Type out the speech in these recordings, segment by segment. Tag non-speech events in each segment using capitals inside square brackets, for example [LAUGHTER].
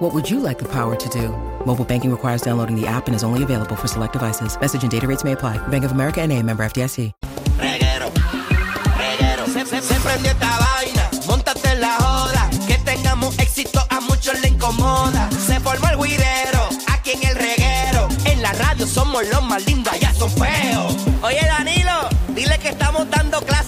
What would you like the power to do? Mobile banking requires downloading the app and is only available for select devices. Message and data rates may apply. Bank of America and a member FDIC. reguero, reguero. Se, se prendió esta vaina, montate en la joda. Que tengamos éxito a muchos le incomoda. Se formó el guirero, aquí en el reguero. En la radio somos los más lindos, allá son feos. Oye Danilo, dile que estamos dando clases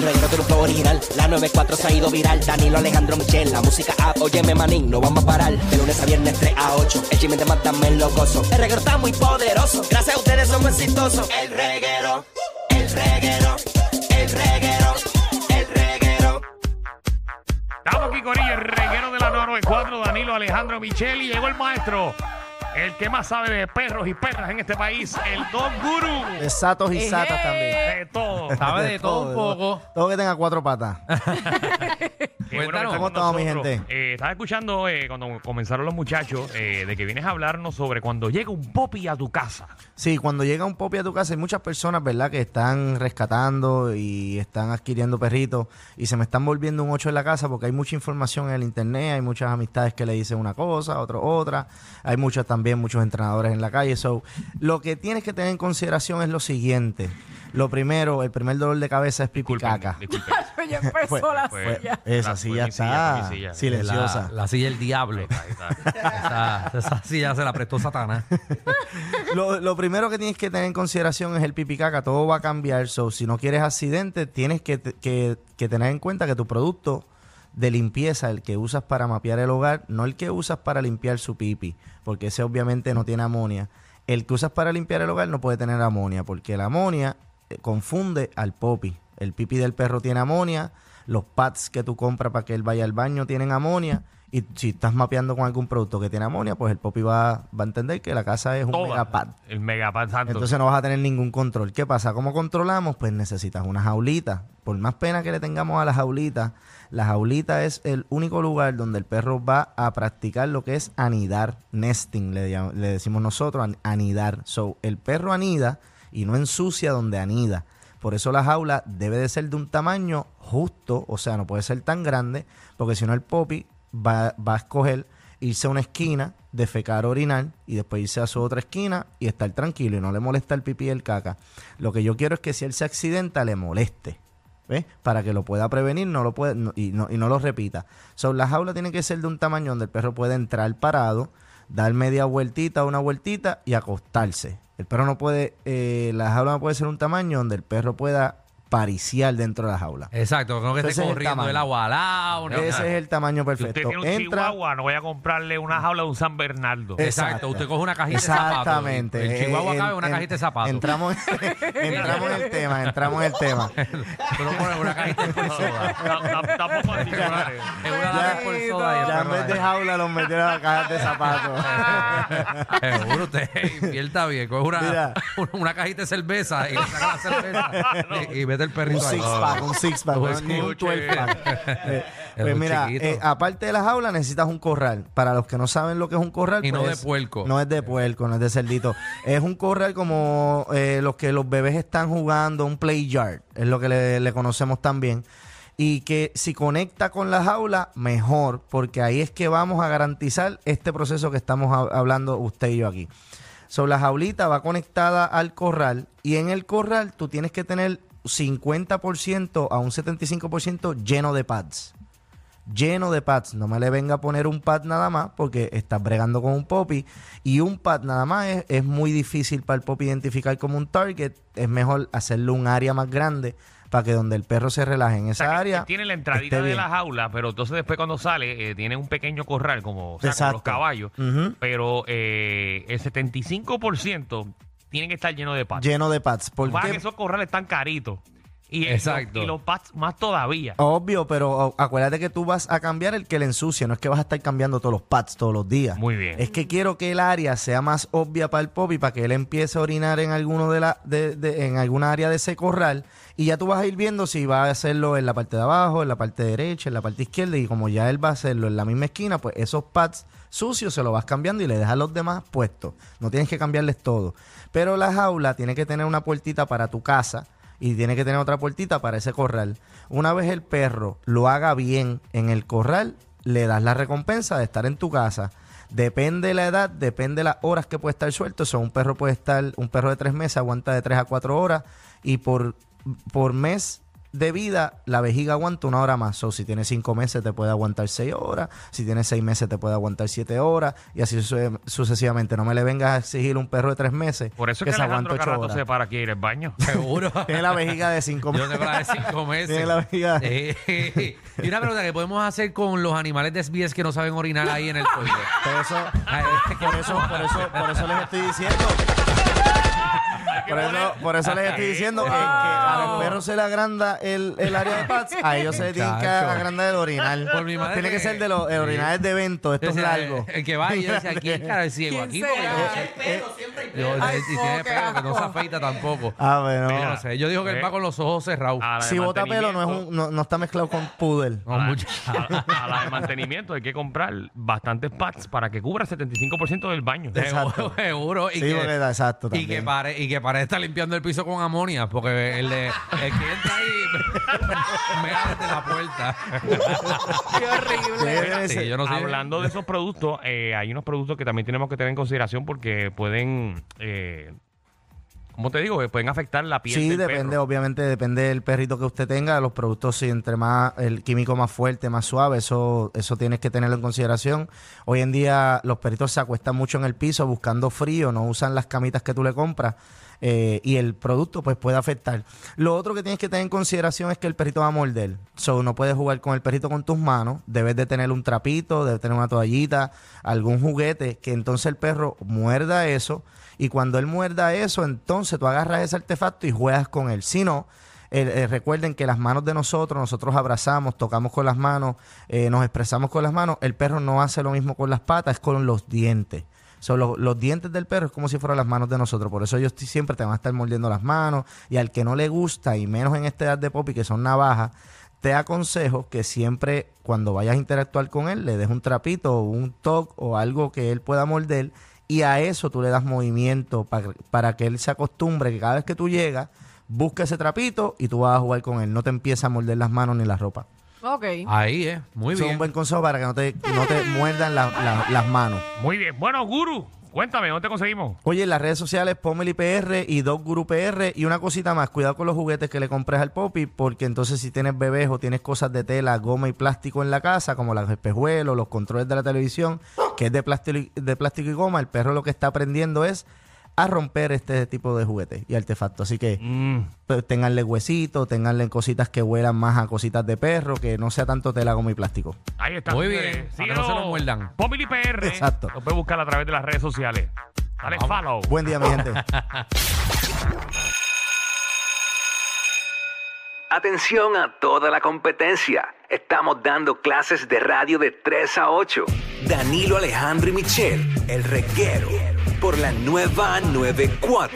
El reguero tiene un flow original, la 94 se ha ido viral. Danilo Alejandro Michel, la música app, óyeme manín, no vamos a parar. De lunes a viernes 3 a 8, el chisme te mata me lo gozo. El reguero está muy poderoso, gracias a ustedes somos exitosos. El reguero, el reguero, el reguero, el reguero. Estamos aquí con ella, el reguero de la 994, Danilo Alejandro Micheli. Llegó el maestro, el que más sabe de perros y perras en este país, el Dog Guru. De satos y satas también. De todo. Sabe de todo un poco. Todo que tenga cuatro patas. [LAUGHS] Está ¿Cómo estamos, mi gente? Eh, estaba escuchando eh, cuando comenzaron los muchachos eh, de que vienes a hablarnos sobre cuando llega un popi a tu casa. Sí, cuando llega un popi a tu casa hay muchas personas, ¿verdad?, que están rescatando y están adquiriendo perritos y se me están volviendo un ocho en la casa porque hay mucha información en el internet, hay muchas amistades que le dicen una cosa, otro otra, hay muchos también, muchos entrenadores en la calle. So, lo que tienes que tener en consideración es lo siguiente. Lo primero, el primer dolor de cabeza es pipi Disculpen. [LAUGHS] Ya empezó la Fue- silla. Esa la- silla fue mi silla, está fue mi silla. silenciosa. La, la silla del diablo. Ahí está, ahí está. [LAUGHS] Esa, esa silla se la prestó Satanás. [LAUGHS] Lo, lo primero que tienes que tener en consideración es el pipicaca. Todo va a cambiar. So, si no quieres accidente, tienes que, te- que- que tener en cuenta que tu producto de limpieza, el que usas para mapear el hogar, no el que usas para limpiar su pipi, porque ese obviamente no tiene amonia. El que usas para limpiar el hogar no puede tener amonia, porque la amonia confunde al popi. El pipi del perro tiene amonia, los pads que tú compras para que él vaya al baño tienen amonia. Y si estás mapeando con algún producto que tiene amonia, pues el popi va, va a entender que la casa es un Toda. megapad. El megapad santo. Entonces no vas a tener ningún control. ¿Qué pasa? ¿Cómo controlamos? Pues necesitas una jaulita. Por más pena que le tengamos a la jaulita, la jaulita es el único lugar donde el perro va a practicar lo que es anidar, nesting, le, le decimos nosotros, an- anidar. So, el perro anida y no ensucia donde anida. Por eso la jaula debe de ser de un tamaño justo, o sea, no puede ser tan grande, porque si no el popi va, va a escoger irse a una esquina, defecar, orinar y después irse a su otra esquina y estar tranquilo y no le molesta el pipí y el caca. Lo que yo quiero es que si él se accidenta le moleste. ¿Ves? Para que lo pueda prevenir no lo puede, y, no, y no lo repita. So, la jaula tiene que ser de un tamaño donde el perro pueda entrar parado, dar media vueltita, una vueltita y acostarse. El perro no puede, eh, la jaula no puede ser un tamaño donde el perro pueda pariciar dentro de la jaula. Exacto, no que Ese esté es el corriendo tamaño. el agua al lado. ni Ese nada. es el tamaño si usted perfecto. tiene un Entra, chihuahua, no voy a comprarle una jaula de un San Bernardo. Eh, Exacto, Exacto. usted coge una cajita de zapatos. Exactamente. El chihuahua Eh, cabe en- una en- cajita de zapatos. Entramos, [LAUGHS] entramos en el tema, entramos en el tema. Tú no pones una cajita de soda. Ta- ta- Tampoco así, compadre. En una lata por soda y Ya en vez de jaula los metieron a cajas de zapatos. [LAUGHS] Seguro usted invierta bien. Coge una, Mira. [LAUGHS] una cajita de cerveza y le saca la cerveza y, y mete el un perrito ahí. six pack, un six pack, No no, ni un escuche. 12 pack. Eh, Es Pues un mira, eh, aparte de la jaula necesitas un corral. Para los que no saben lo que es un corral, Y no pues, de puerco. No es de puerco, no es de cerdito. es un corral como eh, los que los bebés están jugando, un play yard, es lo que le, le conocemos también. Y que si conecta con la jaula, mejor, porque ahí es que vamos a garantizar este proceso que estamos hab- hablando usted y yo aquí. So, la jaulita va conectada al corral y en el corral tú tienes que tener 50% a un 75% lleno de pads. Lleno de pads. No me le venga a poner un pad nada más porque estás bregando con un popi. Y un pad nada más es, es muy difícil para el popi identificar como un target. Es mejor hacerle un área más grande para que donde el perro se relaje en O esa sea, área. tiene la entradita de la jaula, pero entonces después cuando sale eh, tiene un pequeño corral como, o sea, como Exacto. los caballos, pero eh, el 75% tiene que estar lleno de patas. Lleno de pads. ¿Por Más qué? que esos corrales están caritos. Y, Exacto. y los pads más todavía. Obvio, pero o, acuérdate que tú vas a cambiar el que le ensucia, no es que vas a estar cambiando todos los pads todos los días. Muy bien. Es que quiero que el área sea más obvia para el pop y para que él empiece a orinar en alguno de la, de, de- en alguna área de ese corral y ya tú vas a ir viendo si va a hacerlo en la parte de abajo, en la parte derecha, en la parte izquierda y como ya él va a hacerlo en la misma esquina, pues esos pads sucios se los vas cambiando y le dejas los demás puestos. No tienes que cambiarles todo. Pero la jaula tiene que tener una puertita para tu casa y tiene que tener otra puertita para ese corral. Una vez el perro lo haga bien en el corral, le das la recompensa de estar en tu casa. Depende de la edad, depende de las horas que puede estar suelto. O sea, un perro puede estar, un perro de tres meses aguanta de tres a cuatro horas y por, por mes de vida la vejiga aguanta una hora más. O si tiene cinco meses te puede aguantar seis horas, si tiene seis meses te puede aguantar siete horas y así suce- sucesivamente. No me le vengas a exigir un perro de tres meses Por eso es que, se aguanta ocho horas. se para aquí ir al baño. [LAUGHS] Seguro. Tiene la vejiga de cinco Yo meses. tengo la de cinco meses. Tiene la vejiga. Eh, y una pregunta que podemos hacer con los animales de SBS que no saben orinar ahí en el toile. Por eso, por eso, por eso, por eso les estoy diciendo. [LAUGHS] Por eso, por eso les estoy diciendo que, que a los perros se le agranda el, el área de pats, a ellos se les tiene que Muchacho. agrandar el orinal. Por mi madre Tiene que que- ser de los el orinales de evento, estos Yo decía, largos. El que va y [LAUGHS] yo decía, ¿quién cara es ciego ¿Quién aquí? Porque yo, yo- Ay, y tiene no, pelo que no se afeita tampoco. Ah, bueno. Yo no sé. Yo digo que él va con los ojos cerrados. A la de Si bota pelo no, es un, no, no está mezclado con poodle. No, a, la- mucha- a- a la de mantenimiento hay que comprar bastantes pads para que cubra el 75% del baño. Exacto. Seguro. Y Sí, que, porque da- exacto, y que también. pare, y que pare de estar limpiando el piso con amonia, porque el, de, el que entra ahí me abre la puerta. [LAUGHS] Qué horrible. Debe Sí, ser. yo no sé. Hablando de esos productos, eh, hay unos productos que también tenemos que tener en consideración porque pueden, eh, ¿cómo te digo? Eh, Pueden afectar la piel Sí, del depende, perro. obviamente, depende del perrito que usted tenga. Los productos, si entre más, el químico más fuerte, más suave, eso, eso tienes que tenerlo en consideración. Hoy en día los perritos se acuestan mucho en el piso buscando frío, no usan las camitas que tú le compras. Eh, y el producto pues puede afectar. Lo otro que tienes que tener en consideración es que el perrito va a morder. So, no puedes jugar con el perrito con tus manos. Debes de tener un trapito, debes tener una toallita, algún juguete, que entonces el perro muerda eso. Y cuando él muerda eso, entonces tú agarras ese artefacto y juegas con él. Si no, eh, recuerden que las manos de nosotros, nosotros abrazamos, tocamos con las manos, eh, nos expresamos con las manos. El perro no hace lo mismo con las patas, es con los dientes. So, los, los dientes del perro es como si fueran las manos de nosotros. Por eso ellos siempre te van a estar mordiendo las manos. Y al que no le gusta, y menos en esta edad de Poppy, que son navajas, te aconsejo que siempre cuando vayas a interactuar con él, le des un trapito o un toque o algo que él pueda morder. Y a eso tú le das movimiento pa- para que él se acostumbre que cada vez que tú llegas, busca ese trapito y tú vas a jugar con él. No te empieza a morder las manos ni la ropa. Ok. Ahí, ¿eh? Muy Eso es bien. un buen consejo para que no te, no te muerdan la- la- las manos. Muy bien. Bueno, Guru, cuéntame, ¿dónde te conseguimos? Oye, en las redes sociales, Pomeli PR y Dog Guru PR. Y una cosita más, cuidado con los juguetes que le compres al Poppy, porque entonces si tienes bebés o tienes cosas de tela, goma y plástico en la casa, como los espejuelos, los controles de la televisión, que es de plástico, y- de plástico y goma, el perro lo que está aprendiendo es a romper este tipo de juguetes y artefactos. Así que Mm, pues, ténganle huesitos, ténganle cositas que huelan más a cositas de perro, que no sea tanto tela, y plástico. ahí está. Muy bien, para que no se lo muerdan. Pomili PR. Exacto. Lo puedes buscar a través de las redes sociales. Dale follow. Buen día, mi gente. [LAUGHS] Atención a toda la competencia. Estamos dando clases de radio de 3 a 8. Danilo Alejandro y Michel, el reguero, por la nueva 94.